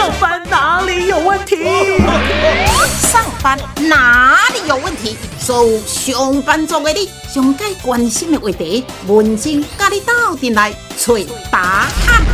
上班哪里有问题？上班哪里有问题？所有上班族的你，上该关心的话题，文静跟你斗阵来找答案。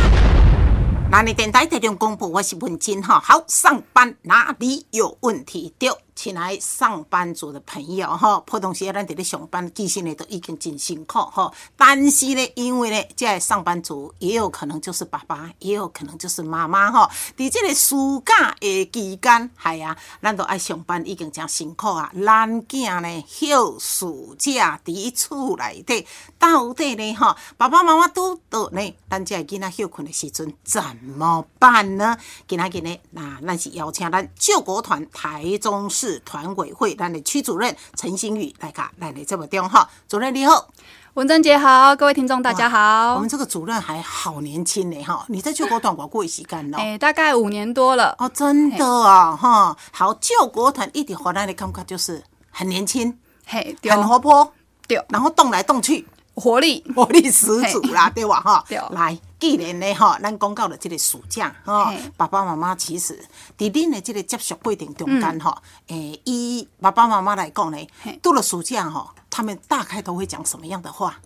咱的电台特中公布，我是文静哈。好，上班哪里有问题？对。请来上班族的朋友哈，普通时咱伫咧上班，其实呢都已经真辛苦哈。但是呢，因为呢，这上班族也有可能就是爸爸，也有可能就是妈妈哈。伫这个暑假的期间，系啊，咱都爱上班，已经真辛苦啊。咱囝呢休暑假伫厝内底，到底呢哈，爸爸妈妈都都呢，咱这囡仔休困的时阵怎么办呢？今仔日呢，那咱是邀请咱救国团台中市。团委会，咱的区主任陈新宇来卡来来这么电话，主任你好，文珍姐好，各位听众大家好。我们这个主任还好年轻呢哈，你在救国团我过一时间了？哎，大概五年多了哦，真的啊哈。好，救国团一点回来的感觉就是很年轻，嘿，很活泼，对，然后动来动去，活力活力十足啦，对吧哈？对，来。既然呢，吼，咱讲到了这个暑假，吼，爸爸妈妈其实伫恁的这个接触过程中间，吼，诶，以爸爸妈妈来讲呢，到了暑假，吼，他们大概都会讲什么样的话？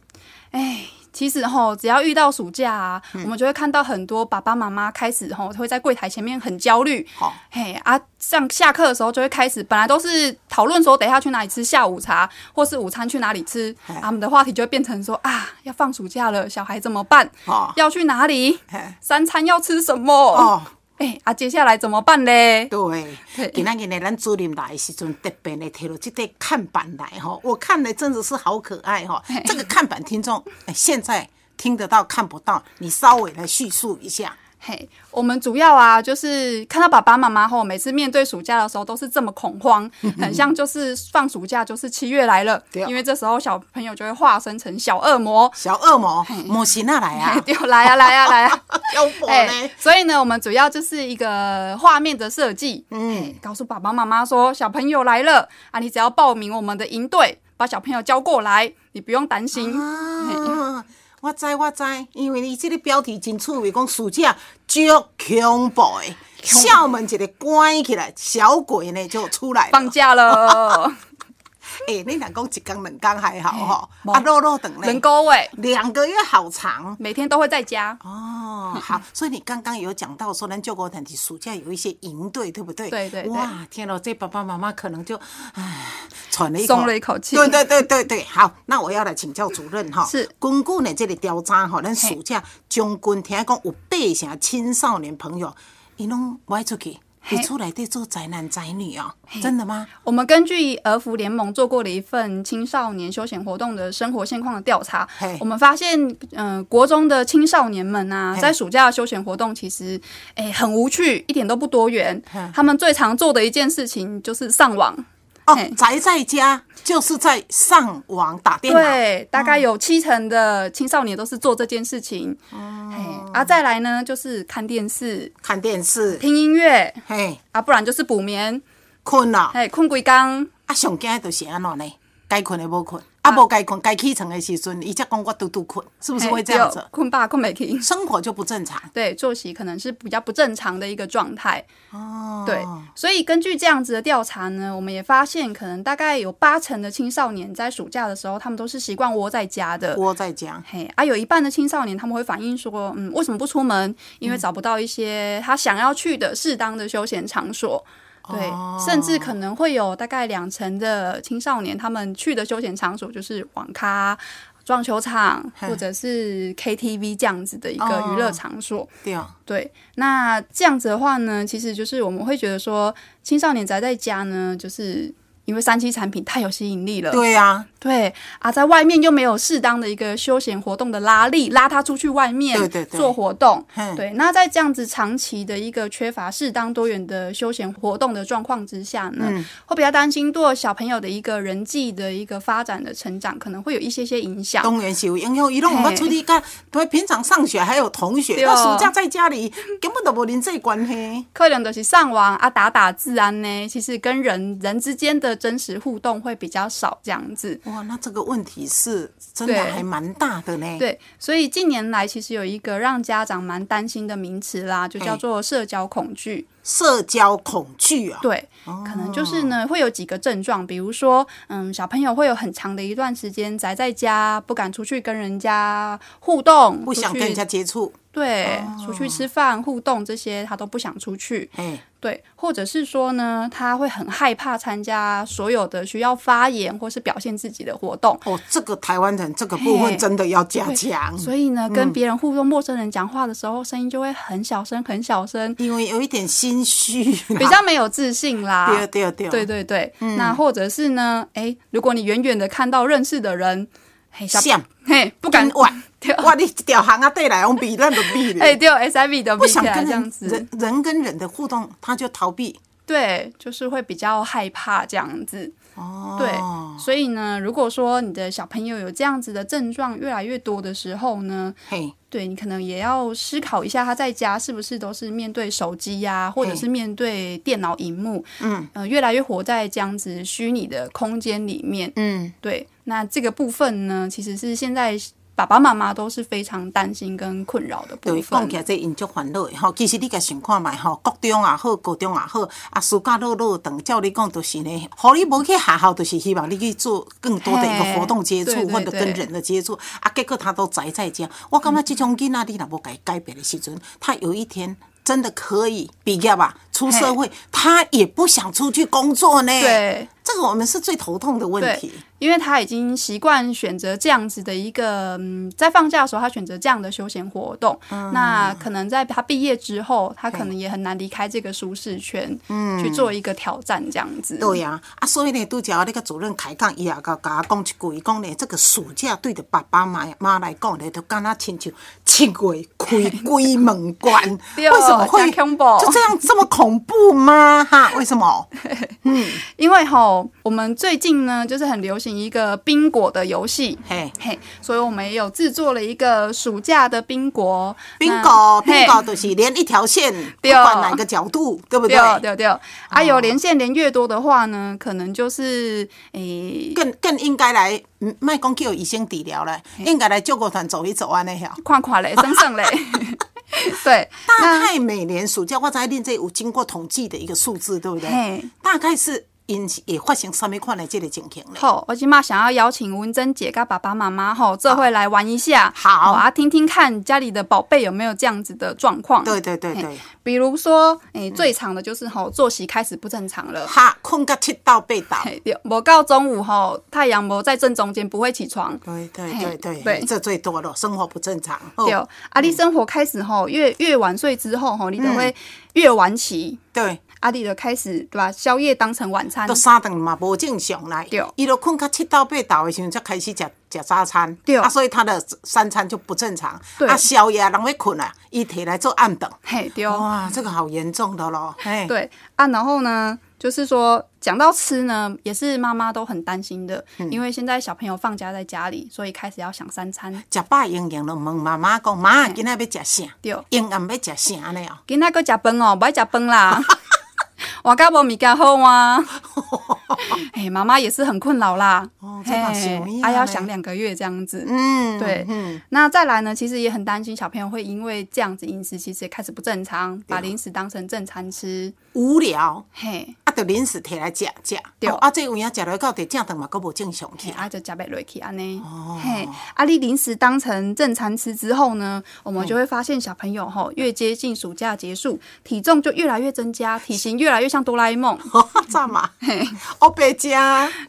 哎。其实吼，只要遇到暑假啊，我们就会看到很多爸爸妈妈开始吼，会在柜台前面很焦虑。好，嘿啊，上下课的时候就会开始，本来都是讨论说等一下去哪里吃下午茶，或是午餐去哪里吃，他们的话题就会变成说啊，要放暑假了，小孩怎么办？要去哪里？三餐要吃什么？哎啊，接下来怎么办嘞？对，今仔日呢，咱主任来的时阵，特别的提了这对看板来哈，我看的真的是好可爱哈。这个看板听众现在听得到看不到，你稍微来叙述一下。嘿，我们主要啊，就是看到爸爸妈妈后，每次面对暑假的时候都是这么恐慌，很像就是放暑假就是七月来了，因为这时候小朋友就会化身成小恶魔，小恶魔，魔神啊来啊，对，来啊来啊来啊，有火 呢。所以呢，我们主要就是一个画面的设计，嗯，告诉爸爸妈妈说，小朋友来了啊，你只要报名我们的营队，把小朋友交过来，你不用担心。我知我知，因为你这个标题真趣味，讲暑假足恐怖的，校门一个关起来，小鬼呢就出来放假了。哎，你若讲一刚两刚还好哈，啊，肉肉等嘞，两个月，两个月好长，每天都会在家。哦，好，所以你刚刚有讲到说，咱救国团体暑假有一些营队，对不对？对对。哇，天咯，这爸爸妈妈可能就唉喘了一松了一口气。对对对对对，好，那我要来请教主任哈。是。根据呢这个调查哈，咱暑假将军听讲有八成青少年朋友，伊拢不爱出去。你出来得做宅男宅女啊？真的吗？我们根据儿福联盟做过的一份青少年休闲活动的生活现况的调查，我们发现，嗯，国中的青少年们啊，在暑假的休闲活动其实，哎，很无趣，一点都不多元。他们最常做的一件事情就是上网。哦，宅在家就是在上网打电脑。对，大概有七成的青少年都是做这件事情。哦，啊，再来呢，就是看电视，看电视，听音乐，嘿，啊，不然就是补眠，困了，嘿，困归刚，啊，上惊就是安怎呢？该困的无困。啊，无该困该起床的时阵，伊才讲我嘟嘟困，是不是会这样子？困吧，困没起，生活就不正常。对，作息可能是比较不正常的一个状态。哦，对，所以根据这样子的调查呢，我们也发现，可能大概有八成的青少年在暑假的时候，他们都是习惯窝在家的。窝在家，嘿，啊，有一半的青少年他们会反映说，嗯，为什么不出门？因为找不到一些他想要去的适当的休闲场所。对，甚至可能会有大概两成的青少年，他们去的休闲场所就是网咖、撞球场或者是 KTV 这样子的一个娱乐场所。对啊，对，那这样子的话呢，其实就是我们会觉得说，青少年宅在家呢，就是。因为三期产品太有吸引力了，对呀，对啊，在外面又没有适当的一个休闲活动的拉力，拉他出去外面做活动，对。那在这样子长期的一个缺乏适当多元的休闲活动的状况之下呢，会比较担心对小朋友的一个人际的一个发展的成长，可能会有一些些影响。当然是有影响，伊拢唔出去干，对，平常上学还有同学，那暑假在家里根本都无人际关系，可能就是上网啊打打字啊呢，其实跟人人之间的。的真实互动会比较少，这样子。哇，那这个问题是真的还蛮大的呢。，对，所以近年来其实有一个让家长蛮担心的名词啦，就叫哎做社交恐惧。社交恐惧啊，对，可能就是呢，会有几个症状，比如说，嗯，小朋友会有很长的一段时间宅在家，不敢出去跟人家互动，不想跟人家接触。对，出去吃饭互动这些他都不想出去。哎，对，或者是说呢，他会很害怕参加所有的需要发言或是表现自己的活动。哦，这个台湾人这个部分真的要加强，所以呢，嗯。跟别人互动、陌生人讲话的时候，声音就会很小声、很小声，因为有一点心虚，比较没有自信啦。对对对对对对，嗯。那或者是呢，哎，如果你远远的看到认识的人，嘿，小像嘿不敢玩哇 哇，你一条行啊对来，我比那都比哎，了，对，S I V 的不想跟这样子。人，人跟人的互动，他就逃避。对，就是会比较害怕这样子。哦，对，所以呢，如果说你的小朋友有这样子的症状越来越多的时候呢，嘿，对你可能也要思考一下，他在家是不是都是面对手机呀、或者是面对电脑荧幕，嗯呃，越来越活在这样子虚拟的空间里面。嗯，对，那这个部分呢，其实是现在爸爸妈妈都是非常担心跟困扰的部对，讲分起。来这因足烦恼的吼。其实你甲想看卖吼，国中也好，高中也好，啊，暑假落落长，照你讲都是呢。互你无去学校，就是希望你去做更多的一个活动接触或者跟人的接触。啊，结果他都宅在家。我感觉这种囡仔，你若无改改变的时阵，他有一天。真的可以毕业吧？出社会，他也不想出去工作呢。，对这个我们是最头痛的问题。因为他已经习惯选择这样子的一个，嗯，在放假的时候，他选择这样的休闲活动。嗯那可能在他毕业之后，他可能也很难离开这个舒适圈，嗯去做一个挑战，这样子。嗯对呀、啊，所以呢，拄则那个主任开讲，伊也甲甲我讲一句，伊讲呢，这个暑假对着爸爸妈妈来讲呢，都敢若亲像七月开鬼门关，对为什么会就这样这么恐怖吗？哈，为什么？嗯 因为哈，我们最近呢，就是很流行一个冰果的游戏。嘿，嘿，所以我们也有制作了一个暑假的冰果，冰那果，冰果就是连一条线，不对管哪个角度，对不对？对对对，啊，有连线连越多的话呢，可能就是诶，更更应该来，嗯莫讲叫医生治疗了，应该来救国团走一走啊，那条。看看嘞，省省嘞。对，大概每年暑假，我在练这有经过统计的一个数字，对不对？大概是因会发生什么款的这个情形呢？好，我今嘛想要邀请文珍姐跟爸爸妈妈吼，这回来玩一下，好啊，听听看家里的宝贝有没有这样子的状况。对对对对，比如说，诶、最长的就是吼作息开始不正常了。哈，困到七到八到。嘿，对，无到中午吼，太阳无在正中间，不会起床。对对嘿对对，对这最多了，生活不正常。哦对，啊，你生活开始吼，越越晚睡之后吼，你就会越晚起。对，啊，你就开始对吧？宵夜当成晚餐都。三顿嘛无正常来对，伊都困到七到八到的时候才开始食食早餐，对啊，所以他的三餐就不正常。对啊，宵夜人要困啊，伊摕来做暗顿。嘿，对。哇，这个好严重的咯。嘿，对啊，然后呢，就是说讲到吃呢，也是妈妈都很担心的，嗯因为现在小朋友放假在家里，所以开始要想三餐。食饱营养了问妈妈讲，妈，今仔要食啥？对，营养要食啥呢？哦，今仔个食饭哦，不爱食饭啦。我家无物件好吗？哎，妈妈也是很困扰啦。哦这嘛是有影啊，要呢想两个月这样子。嗯，对嗯，那再来呢，其实也很担心小朋友会因为这样子饮食，其实也开始不正常，把零食当成正餐吃。无聊。嘿，啊，就零食摕来食食，对哦啊，这有影食落到第正顿嘛，佫无正常去嘿，。啊，就加倍落去安尼。嘿，啊，你零食当成正餐吃之后呢，我们就会发现小朋友吼越接近暑假结束，体重就越来越增加，体型越来越像哆啦 A 梦。咋嘛？我白食，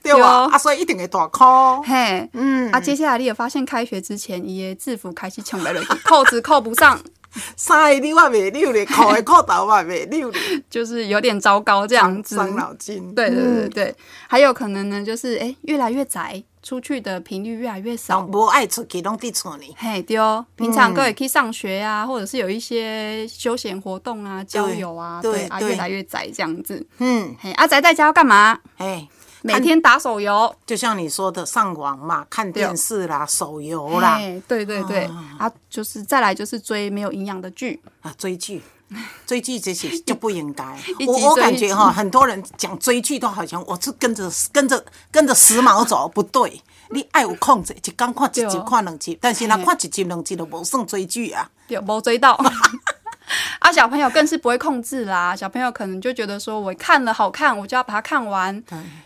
对对吧？啊，所以一定会大哭。嘿，嗯，啊，接下来你也发现开学之前，伊的制服开始抢来了，扣子扣不上，衫的你我袂溜咧，裤的裤头我袂溜咧，就是有点糟糕这样子。伤脑筋。对对对对，还有可能呢，就是哎、越来越宅，出去的频率越来越少拢。无爱出去，拢伫厝呢。嘿，对哦，平常各位可以上学啊，或者是有一些休闲活动啊、交友啊，对对啊，越来越宅这样子。嗯，嘿，啊，宅在家要干嘛？嘿，每天打手游，就像你说的，上网嘛，看电视啦，手游啦，对对对，啊，就是再来就是追没有营养的剧啊，追剧。追剧这些就不应该。我我感觉哈，很多人讲追剧都好像我是跟着跟着跟着时髦走，不对。你爱有控制，就刚看一集看两集，但是呢看一集两集都无算追剧啊，有无追到。啊，小朋友更是不会控制啦。小朋友可能就觉得说，我看了好看，我就要把它看完。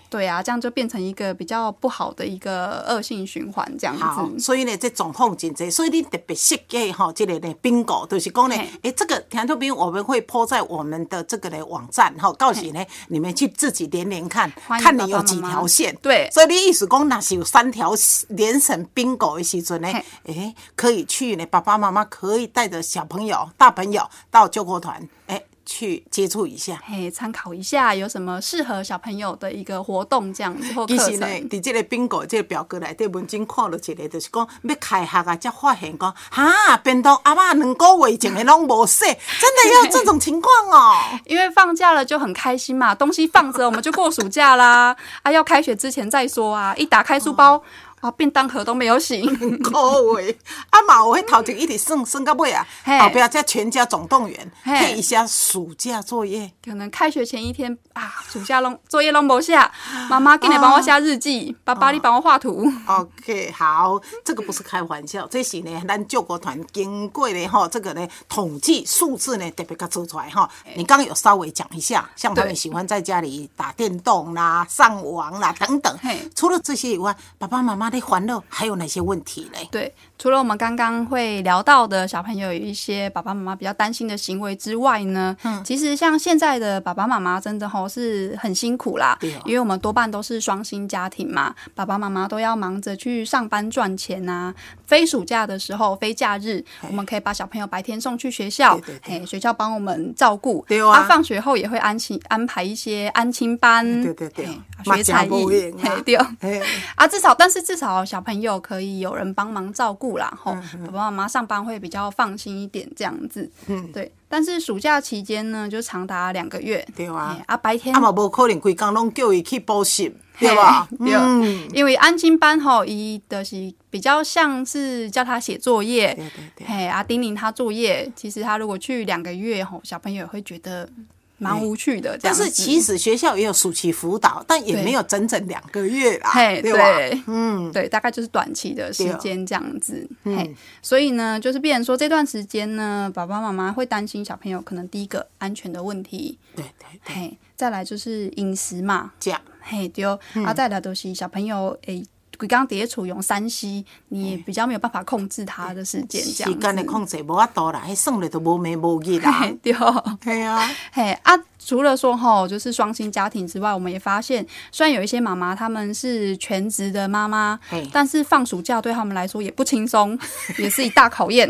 对啊，这样就变成一个比较不好的一个恶性循环，这样子。所以呢，这状况真多，所以你特别设计哈，这个呢，bingo 就是讲呢，哎，这个甜豆冰我们会铺在我们的这个呢网站哈，告诉呢，你们去自己连连看，看你有几条线。对，所以你意思讲，那是有三条连成 bingo 的时阵呢，哎，可以去呢，爸爸妈妈可以带着小朋友、大朋友。到救国团，哎，去接触一下，嘿，参考一下有什么适合小朋友的一个活动，这样子或课程。伫这个宾果这个表格内底，文经看了一个，就是讲要开学啊，才发现讲，哈，便当阿妈两个月前的拢无洗，真的有这种情况哦。因为放假了就很开心嘛，东西放着，我们就过暑假啦。啊，要开学之前再说啊，一打开书包。啊，便当盒都没有洗，可谓啊嘛，我头前一直算算到尾啊，后边再全家总动员，配一下暑假作业。可能开学前一天啊，暑假拢作业拢无下，妈妈给你帮我下日记，爸爸你帮我画图。OK，好，这个不是开玩笑，这是呢，咱救国团经过的哈，这个呢统计数字呢特别给做出来哈。你刚刚有稍微讲一下，像他们喜欢在家里打电动啦、上网啦等等。除了这些以外，爸爸妈妈。的欢乐还有哪些问题嘞？对，除了我们刚刚会聊到的小朋友有一些爸爸妈妈比较担心的行为之外呢，嗯，其实像现在的爸爸妈妈真的吼是很辛苦啦，因为我们多半都是双薪家庭嘛，爸爸妈妈都要忙着去上班赚钱呐。非暑假的时候，非假日，我们可以把小朋友白天送去学校，嘿，学校帮我们照顾，对啊。放学后也会安亲安排一些安亲班，对对对，学才艺，嘿，对，啊，至少，但是至少小朋友可以有人帮忙照顾啦，吼，爸爸妈妈上班会比较放心一点，这样子，嗯，对。但是暑假期间呢，就长达两个月，对啊，啊，白天啊嘛无可能规工拢叫伊去补习，对吧？嗯，因为安心班吼，伊的是比较像是叫他写作业，对对对，嘿，啊，叮咛他作业。其实他如果去两个月吼，小朋友也会觉得。蛮无趣的，但是其实学校也有暑期辅导，但也没有整整两个月啦，对吧？嗯，对，大概就是短期的时间这样子。嘿，所以呢，就是变成说这段时间呢，爸爸妈妈会担心小朋友可能第一个安全的问题，对对，嘿，再来就是饮食嘛，这样，嘿，丢，啊，再来都是小朋友诶。刚刚叠处用三 C，你比较没有办法控制他的时间，这样时间的控制无法度啦，迄算了都无眠无日啦。对，系啊，嘿啊，除了说吼，就是双薪家庭之外，我们也发现，虽然有一些妈妈他们是全职的妈妈，但是放暑假对他们来说也不轻松，也是一大考验。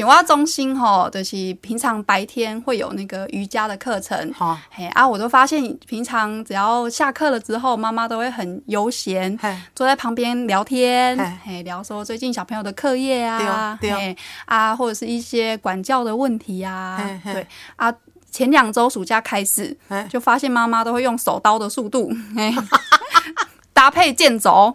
青蛙中心吼，就是平常白天会有那个瑜伽的课程，嘿啊，我都发现平常只要下课了之后，妈妈都会很悠闲，坐在旁边聊天，嘿，聊说最近小朋友的课业啊，对啊，或者是一些管教的问题啊，对。啊，前两周暑假开始，就发现妈妈都会用手刀的速度，搭配剑轴。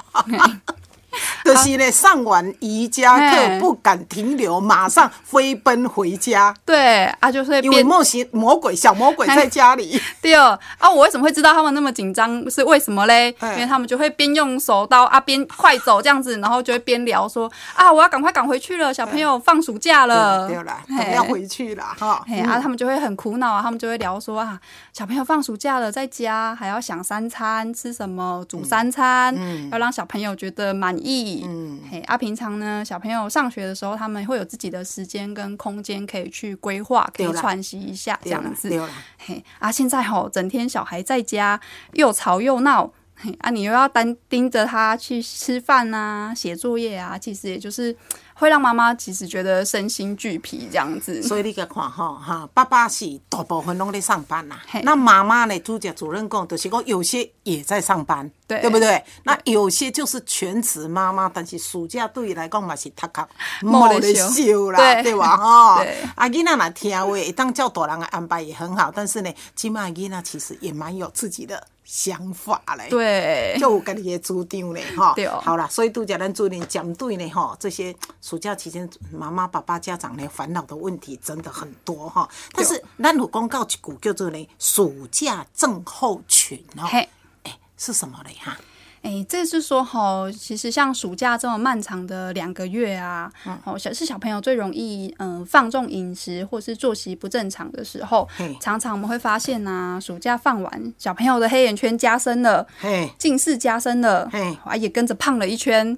就是呢，上完瑜伽课不敢停留，马上飞奔回家。对啊，就是因为魔邪魔鬼小魔鬼在家里。对哦，啊，我为什么会知道他们那么紧张？是为什么嘞？因为他们就会边用手刀啊，边快走这样子，然后就会边聊说啊，我要赶快赶回去了，小朋友 放暑假了，对啦，要回去了哈。嘿啊，他们就会很苦恼啊，他们就会聊说啊，小朋友放暑假了，在家还要想三餐吃什么，煮三餐，要让小朋友觉得满意。嗯，嘿，啊，平常呢，小朋友上学的时候，他们会有自己的时间跟空间可以去规划，可以喘息一下这样子。嘿，啊，现在吼，整天小孩在家又吵又闹，嘿，啊，你又要单盯着他去吃饭啊、写作业啊，其实也就是会让妈妈其实觉得身心俱疲这样子。所以你甲看吼哈，爸爸是大部分拢在上班啦嘿。那妈妈呢？主角主任讲，就是讲有些也在上班，对对不对？那有些就是全职妈妈，但是暑假对伊来讲嘛是读课没得得休休啦，对对吧？吼对，啊，囡仔若听话，会当叫大人的安排也很好。但是呢，起码囡娜其实也蛮有自己的想法嘞。。对，就有家己的主张嘞，哈对。好啦，所以拄则咱主任针对呢，哈，这些暑假期间妈妈、爸爸、家长呢烦恼的问题真的很多哈。但是咱有公告一句叫做呢暑假症候群哦，嘿。哎，是什么嘞哈？哎，这是说哈，其实像暑假这么漫长的两个月啊，哦，小是小朋友最容易嗯、呃放纵饮食或是作息不正常的时候，常常我们会发现呐、暑假放完，小朋友的黑眼圈加深了，嘿，近视加深了嘿，啊也跟着胖了一圈。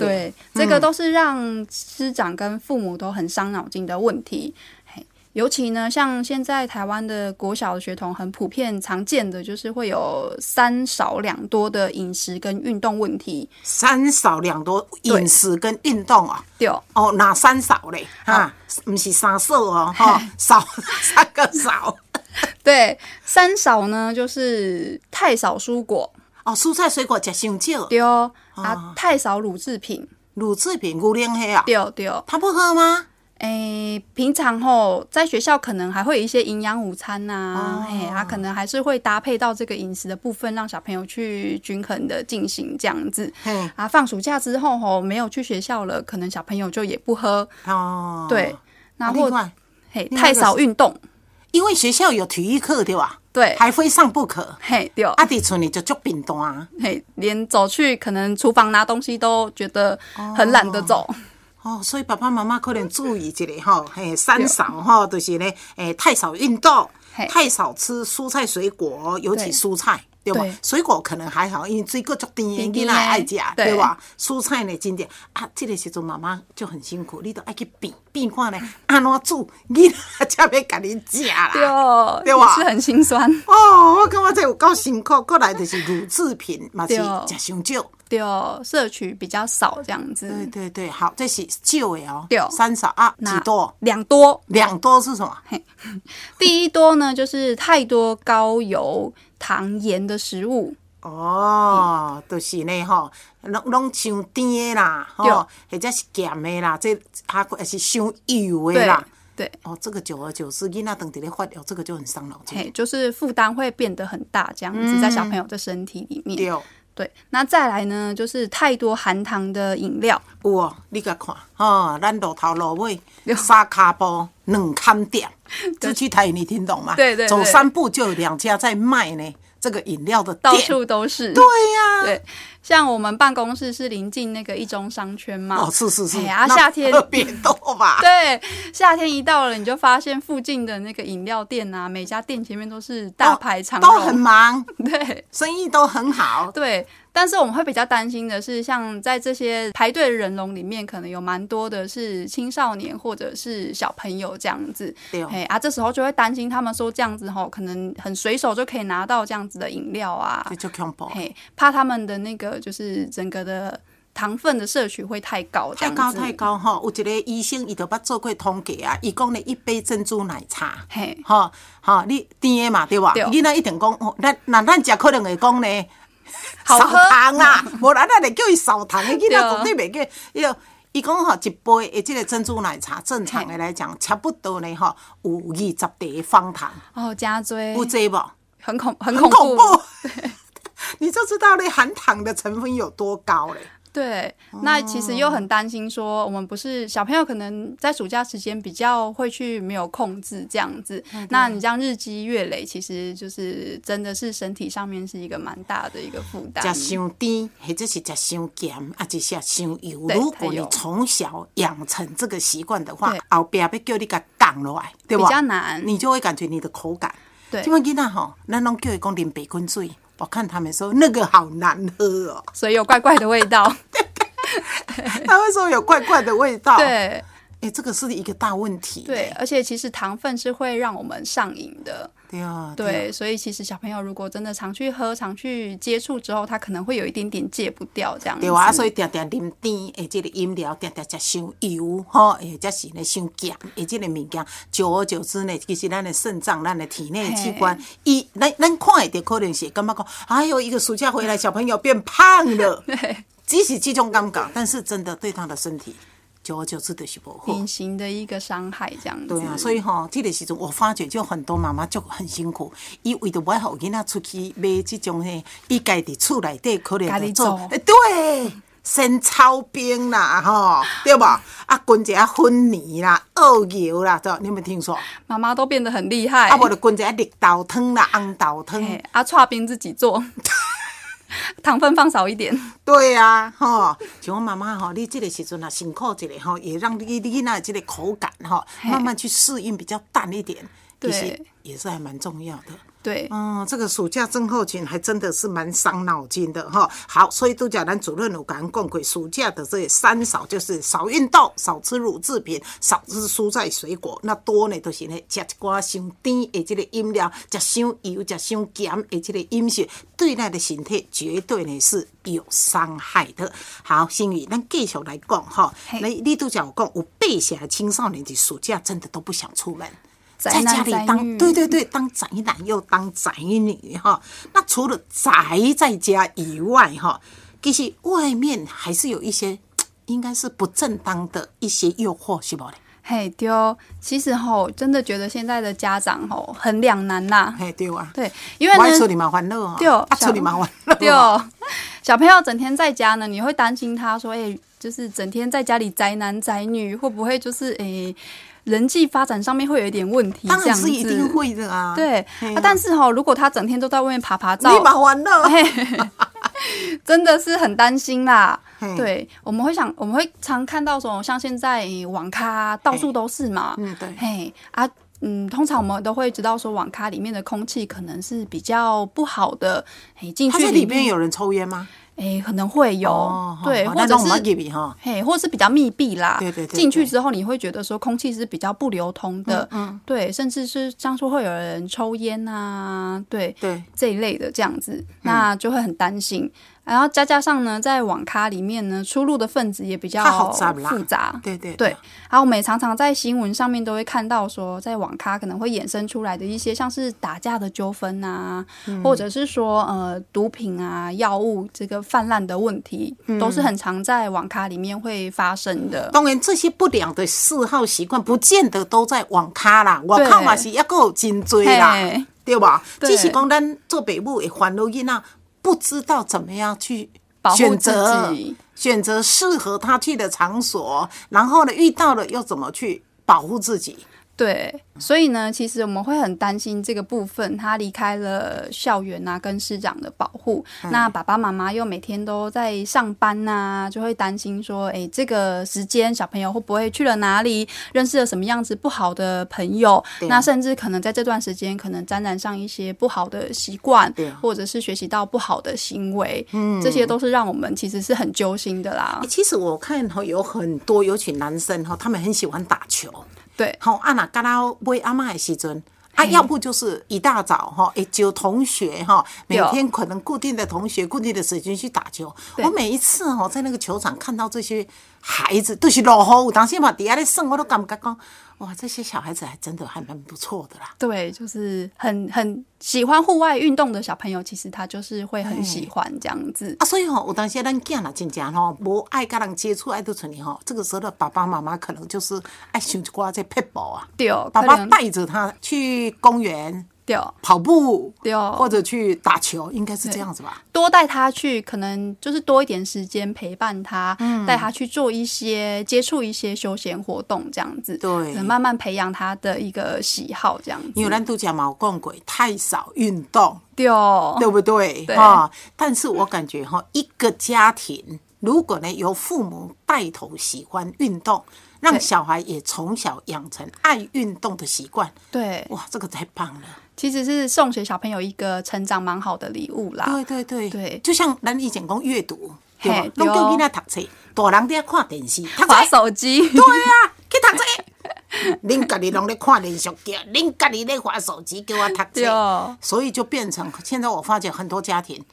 对，这个都是让师长跟父母都很伤脑筋的问题。嘿尤其呢，像现在台湾的国小的学童很普遍常见的，就是会有三少两多的饮食跟运动问题。三少两多，饮食跟运动啊。对，哦，哪三少嘞？哈，不是三少哦，哈，少 三个少。对，三少呢就是太少蔬果，哦，蔬菜水果食伤少，对哦啊，太少乳制品，乳制品、牛奶黑啊，对对。他不喝吗？诶，平常吼在学校可能还会有一些营养午餐呐、哦嘿，他可能还是会搭配到这个饮食的部分，让小朋友去均衡的进行这样子。嘿，啊，放暑假之后吼没有去学校了，可能小朋友就也不喝，哦，对，那或另外，嘿太少运动，因为学校有体育课对吧？对，还非上不可。嘿对，阿弟村里就足便当啊。嘿连走去可能厨房拿东西都觉得很懒得走。哦，所以爸爸妈妈可能注意一下吼，嘿，三少吼，就是呢，诶，太少运动，太少吃蔬菜水果，尤其蔬菜。对吧对？水果可能还好，因为水果足甜囡仔会爱食，对对吧？蔬菜呢，真的啊，这个时阵妈妈就很辛苦，你都爱去变变看呢，安怎煮，囡仔才要甲你食啦。对哦，对吧是很心酸。哦，我感觉这有够辛苦，过来就是 乳制品嘛是对食伤少。对哦，摄取比较少这样子。对对对，好，这是少的哦对，三少啊，那几多？两多，两多是什么？第一多呢，就是太多高油、糖、盐的食物。哦，就是呢吼，拢拢伤甜的啦，吼，或者是咸的啦，这还还是伤油的啦。对，哦，这个久而久之，囡仔等伫咧发哦，这个就很伤脑嘿，筋。就是负担会变得很大，这样子在小朋友的身体里面。对，对，那再来呢，就是太多含糖的饮料。有哦，你甲看，哦，咱路头路尾三卡步两坎店，这句台语你听懂吗？对对对走三步就有两家在卖呢，这个饮料的到。处都是，对呀、对，像我们办公室是临近那个一中商圈嘛，哦，是是是，哎呀夏天特别多吧？对，夏天一到了，你就发现附近的那个饮料店啊，每家店前面都是大排长龙，都很忙，对生意都很好。对。但是我们会比较担心的是，像在这些排队的人龙里面，可能有蛮多的是青少年或者是小朋友这样子。对啊，这时候就会担心他们说这样子吼，可能很随手就可以拿到这样子的饮料啊，就恐怖，嘿，怕他们的那个就是整个的糖分的摄取会太高，太高太。高哈！有一个医生，伊都捌做过统计啊，伊讲咧一杯珍珠奶茶，嘿，吼吼，你甜的嘛对吧？对囡仔一定讲，哦，咱那咱食可能会讲呢，少好糖啊，无咱咱会叫伊少糖伊，囡仔对绝对袂叫。伊就伊讲吼，一杯诶，即个珍珠奶茶，正常的来讲，差不多呢吼，有二十滴方糖，哦，加追有这无？很恐很恐怖。你就知道咧含糖的成分有多高嘞。对，那其实又很担心说，我们不是小朋友，可能在暑假时间比较会去没有控制这样子。那你这样日积月累，其实就是真的是身体上面是一个蛮大的一个负担。食伤甜，或者是食伤咸，啊，是食伤油。对如果你从小养成这个习惯的话对，后边要叫你甲降落来，对比吧？较难。你就会感觉你的口感。对因为囡仔吼，咱拢叫伊讲啉白滚水，我看他们说那个好难喝哦，所以有怪怪的味道。他会说有怪怪的味道。，对哎，这个是一个大问题。对，，而且其实糖分是会让我们上瘾的。对啊，对，所以其实小朋友如果真的常去喝、常去接触之后，他可能会有一点点戒不掉这样子。对啊，所以定定啉甜的这个饮料，定定食伤油吼，或者是呢伤咸的这个物件，久而久之呢，其实咱的肾脏、咱的体内器官，一咱咱看会到可能是感觉讲，哎呦，一个暑假回来，小朋友变胖了。对，即使这种尴尬，但是真的对他的身体。久而久之就是不好，隐形的一个伤害这样子。对啊，所以哈，这个时阵我发觉就很多妈妈就很辛苦，伊为着要互囡仔出去买这种嘿，伊家伫厝内底可能就做，哎，对，先炒冰啦，吼，对吧？啊，滚一下粉泥啦，熬油啦，这你有没有听说？妈妈都变得很厉害。啊，无就滚一下绿豆汤啦，红豆汤。啊，搓冰自己做。糖分放少一点。对呀，哈，像我妈妈哈，你这个时阵啊，辛苦一点哈，也让你你那这个口感哈，慢慢去适应比较淡一点，其实也是还蛮重要的。对，嗯，这个暑假症候群还真的是蛮伤脑筋的哈。好，所以杜家兰主任有讲过，暑假的这三少就是少运动、少吃乳制品、少吃蔬菜水果，那多呢都是呢吃一寡伤甜的这个饮料，食伤油、食伤咸的这个饮食，对咱的身体绝对呢是有伤害的。好，心宇，咱继续来讲哈。那你都讲讲，有背下青少年的暑假真的都不想出门。在家里当对对对，当宅男又当宅女哈。那除了宅在家以外哈，其实外面还是有一些应该是不正当的一些诱惑，是不嘞？嘿，对哦。其实吼，真的觉得现在的家长吼很两难呐。嘿，对啊。对，因为呢，处理麻烦乐啊。对，啊，处理麻烦乐。对哦，小朋友整天在家呢，你会担心他说，哎，就是整天在家里宅男宅女，会不会就是哎？人际发展上面会有一点问题，当然是一定会的啊。对，但是哈，如果他整天都在外面爬爬照，立马完了，真的是很担心啦。对，我们会想，我们会常看到说，像现在网咖到处都是嘛。嗯，对。嘿啊，嗯，通常我们都会知道说，网咖里面的空气可能是比较不好的。哎，进去里面有人抽烟吗？哎，可能会有，对，或者是嘿，或者是比较密闭啦。对对对。进去之后，你会觉得说空气是比较不流通的，嗯，对，甚至是像说会有人抽烟啊，对对这一类的这样子，那就会很担心。然后再加上呢，在网咖里面呢，出入的分子也比较复杂。对对对。然后我们也常常在新闻上面都会看到说，在网咖可能会衍生出来的一些像是打架的纠纷啊，或者是说呃毒品啊、药物这个泛滥的问题，都是很常在网咖里面会发生的。当然，这些不良的嗜好习惯不见得都在网咖啦，网咖嘛是一个真多啦，对吧？只是讲咱做北部会烦恼囡仔。不知道怎么样去选择选择适合他去的场所，然后呢，遇到了又怎么去保护自己？对。所以呢，其实我们会很担心这个部分，他离开了校园啊，跟师长的保护。那爸爸妈妈又每天都在上班呐，就会担心说，哎，这个时间小朋友会不会去了哪里，认识了什么样子不好的朋友？那甚至可能在这段时间，可能沾染上一些不好的习惯，或者是学习到不好的行为。嗯，这些都是让我们其实是很揪心的啦。其实我看哈，有很多尤其男生哈，他们很喜欢打球。对，好，啊那刚刚喂阿妈的时阵，啊，要不就是一大早哈，诶，就同学哈，每天可能固定的同学，固定的时间去打球。我每一次哈，在那个球场看到这些孩子，都是落后，当时嘛，底下的生我都感觉讲。哇，这些小孩子还真的还蛮不错的啦。对，就是很很喜欢户外运动的小朋友，其实他就是会很喜欢这样子啊。所以哈，有当时咱囝啦，真正吼，无爱跟人接触，爱都存你吼。这个时候的爸爸妈妈可能就是爱想一寡这撇步啊。对，爸爸带着他去公园。跑步，或者去打球，应该是这样子吧。多带他去，可能就是多一点时间陪伴他，带他去做一些接触一些休闲活动，这样子。对，慢慢培养他的一个喜好，这样子。因为咱都讲毛共鬼太少运动，对，对不对？哈，但是我感觉哈，一个家庭如果呢由父母带头喜欢运动。让小孩也从小养成爱运动的习惯，对，哇，这个太棒了！其实是送给小朋友一个成长蛮好的礼物啦。对对对。对，就像咱以前讲阅读，对吧？弄叫囡仔读册，大人在看电视、玩手机，对啊，去读册。恁家己拢咧看连续剧，恁家己咧划手机，给我读对册，所以就变成现在我发现很多家庭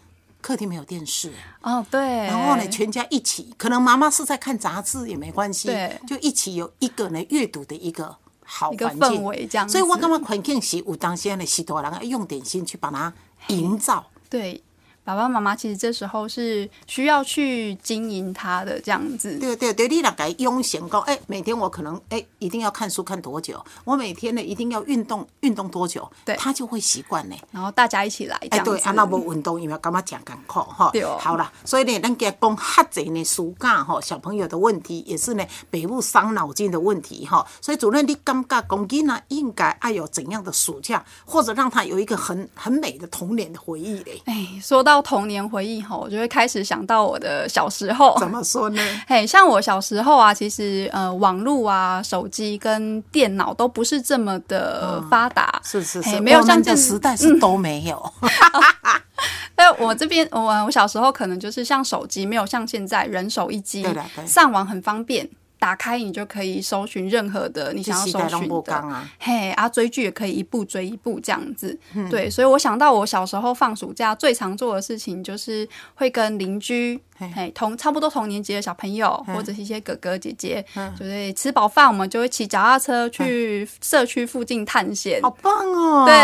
客厅没有电视，哦，对，然后呢，全家一起，可能妈妈是在看杂志也没关系对，就一起有一个呢阅读的一个好一个环境。氛围这样子所以我感觉环境是有当时的许多人要用点心去把它营造。对，爸爸妈妈其实这时候是需要去经营他的这样子。对对对，你那个用闲讲，哎，每天我可能哎一定要看书看多久，我每天呢一定要运动运动多久，对他就会习惯呢。然后大家一起来这哎，样子。对，啊，那无运动，因为感觉真艰苦哈对哦。好啦，所以呢，咱家讲较侪呢暑假哈，小朋友的问题也是呢北部伤脑筋的问题哈。所以主任，你感觉公囡呢应该爱有怎样的暑假，或者让他有一个很很美的童年的回忆嘞？哎，说到童年回忆吼，我就会开始想到我的小时候。怎么说呢？嘿，像我小时候啊，其实呃，网络啊、手机跟电脑都不是这么的发达，是是是，没有像这时代是都没有。但我这边我我小时候可能就是像手机，没有像现在人手一机上网很方便。打开你就可以搜寻任何的你想要搜寻的，嘿啊，追剧也可以一步追一步这样子，嗯。对，所以我想到我小时候放暑假最常做的事情就是会跟邻居，嘿，同差不多同年级的小朋友或者是一些哥哥姐姐，嗯。就是吃饱饭我们就会骑脚踏车去社区附近探险，好棒哦！对，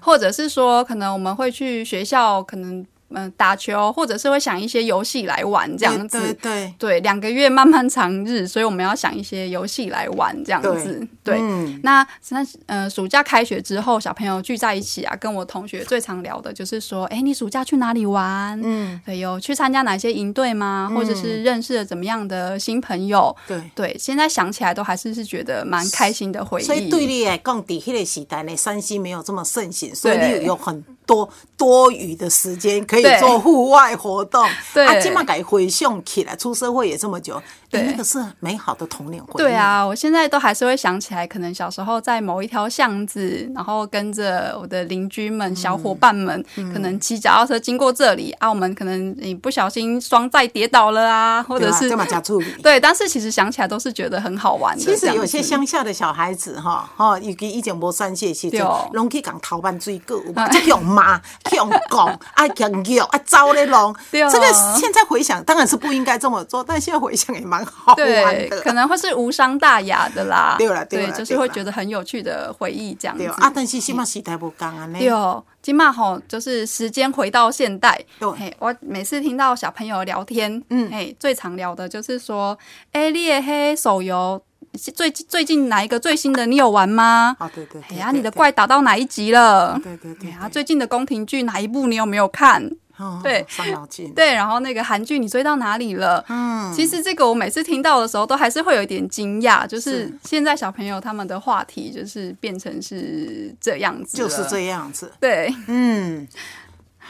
或者是说，可能我们会去学校，可能嗯、打球，或者是会想一些游戏来玩这样子。对对对，两个月漫漫长日，所以我们要想一些游戏来玩这样子。对，嗯那那呃，暑假开学之后，小朋友聚在一起啊，跟我同学最常聊的就是说，哎，你暑假去哪里玩？嗯，对，有去参加哪些营队吗？或者是认识了怎么样的新朋友？对。对，现在想起来都还是是觉得蛮开心的回忆。所以对你来讲，伫迄个时代呢，山西没有这么盛行，所以对你有很多多余的时间可以做户外活动。对啊，今嘛改回想起来，出社会也这么久，对欸那个是美好的童年回忆。对，啊，我现在都还是会想起来，可能小时候在某一条巷子，然后跟着我的邻居们、小伙伴们，嗯可能骑脚踏车经过这里啊，我们可能你不小心双载跌倒了啊，或者是干嘛加处理。对，但是其实想起来都是觉得很好玩的。其实有些子乡下的小孩子哈，哈，以前无山西的时阵对哦，拢去共头班水果，有嘛，去用骂，去用讲，啊，用肉，啊，招咧弄。对哦这个现在回想，当然是不应该这么做，但现在回想也蛮好玩对，的。可能会是无伤大雅的啦。对啦对啦就是会觉得很有趣的回忆这样子。对啊，但是起码时代不共安尼。对哦，今嘛吼，就是时间回到现代。对嘿，我每次听到小朋友聊天，嗯，嘿，最常聊的就是说，哎、你的黑手游最最近哪一个最新的，你有玩吗？啊，对对对。哎呀，对你的怪打到哪一集了？对对对啊，最近的宫廷剧哪一部你有没有看？哦对伤脑筋。对，然后那个韩剧你追到哪里了？嗯，其实这个我每次听到的时候，都还是会有一点惊讶，就是是现在小朋友他们的话题就是变成是这样子，就是这。样子。对，嗯，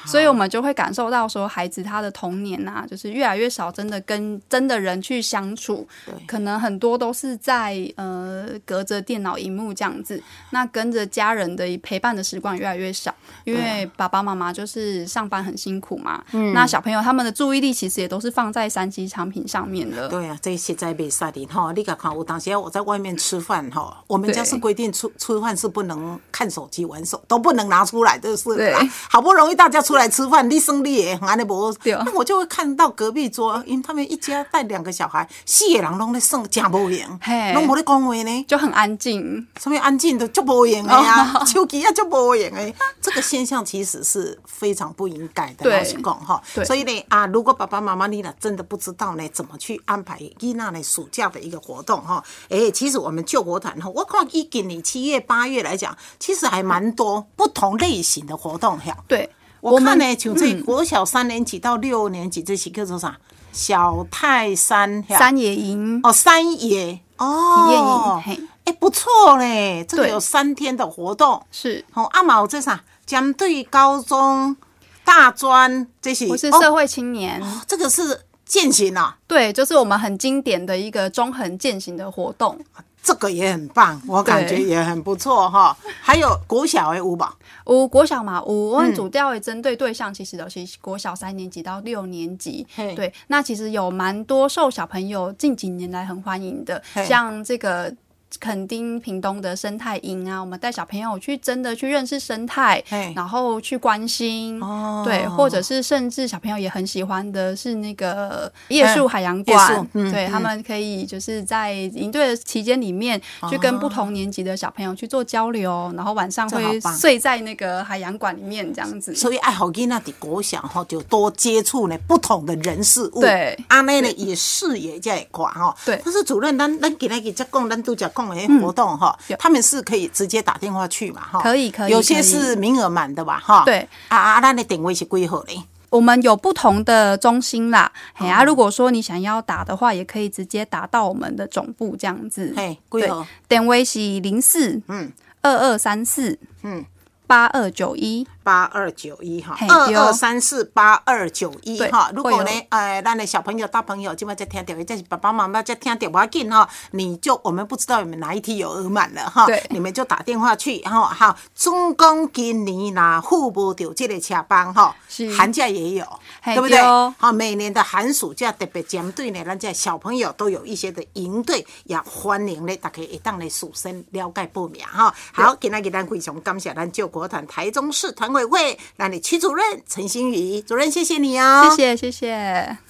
所以我们就会感受到说，孩子他的童年啊，就是越来越少真的跟真的人去相处，可能很多都是在呃隔着电脑荧幕这样子，那跟着家人的陪伴的时光越来越少，因为爸爸妈妈就是上班很辛苦嘛，那小朋友他们的注意力其实也都是放在三 C 产品上面的。对啊，这些在袂使的哈。你看看，我当时我在外面吃饭哈，我们家是规定吃吃饭是不能看手机、玩手，都不能拿出来，就是。好不容易大家出来吃饭，你生你也安尼无，那我就会看到隔壁桌，因为他们一家带两个小孩，四个人拢在算，真无闲嘿，拢无咧讲话呢。就很安静，什么安静的就无闲的呀，手机啊就无闲的，这个现象其实是非常不应该的。老实讲哈，所以呢啊，如果爸爸妈妈你呢真的不知道呢怎么去安排伊娜呢暑假的一个活动哈，哎，其实我们救国团哈，我看以今年七月八月来讲，其实还蛮多不同类型的活动哈。对。我看们呢，像这国小三年级到六年级，这是叫做啥？小泰山哈三野营哦，山野哦，体验营，嘿，哎、不错嘞，这个有三天的活动。是哦，阿毛这啥？针对高中、大专这些，哦我是社会青年？这个是践行啊，对，就是我们很经典的一个中横践行的活动。这个也很棒，我感觉也很不错哈。还有国小的舞吧，有国小嘛，五我嗯们主调的针对对象其实都是国小三年级到六年级嘿。对，那其实有蛮多受小朋友近几年来很欢迎的，像这个。垦丁、屏东的生态营啊，我们带小朋友去真的去认识生态，然后去关心，哦。对，或者是甚至小朋友也很喜欢的是那个夜宿海洋馆对他们可以就是在营队的期间里面，去跟不同年级的小朋友去做交流，然后晚上会睡在那个海洋馆里面这样子。所以爱好囡仔的国小哈，就多接触呢不同的人事物，对。阿妹呢也视野才会宽吼。对。但是主任，咱咱今日在讲，咱都讲讲的活动哈，他们是可以直接打电话去嘛哈？可以可以有些是名额满的吧哈？对。啊啊，那你定位是几号嘞？我们有不同的中心啦，嘿啊，如果说你想要打的话，也可以直接打到我们的总部这样子。嘿，几对号？，电位是零四嗯二二三四嗯。八二九一，八二九一哈二二三四八二九一哈。如果呢会有，呃，咱的小朋友、大朋友今晚在听到，这是爸爸妈妈在听到，不要紧哈，你就我们不知道你们哪一题有额满了哈对，你们就打电话去哈。好，总共今年啦，付不到这个车班哈，寒假也有，对不对？好，每年的寒暑假特别针对呢，咱这小朋友都有一些的营队，也欢迎呢大家一当来属身了解报名哈。好，今天给咱非常感谢咱救国团台中市团委会，那里区主任陈新宇主任，谢谢你哦，谢谢谢谢。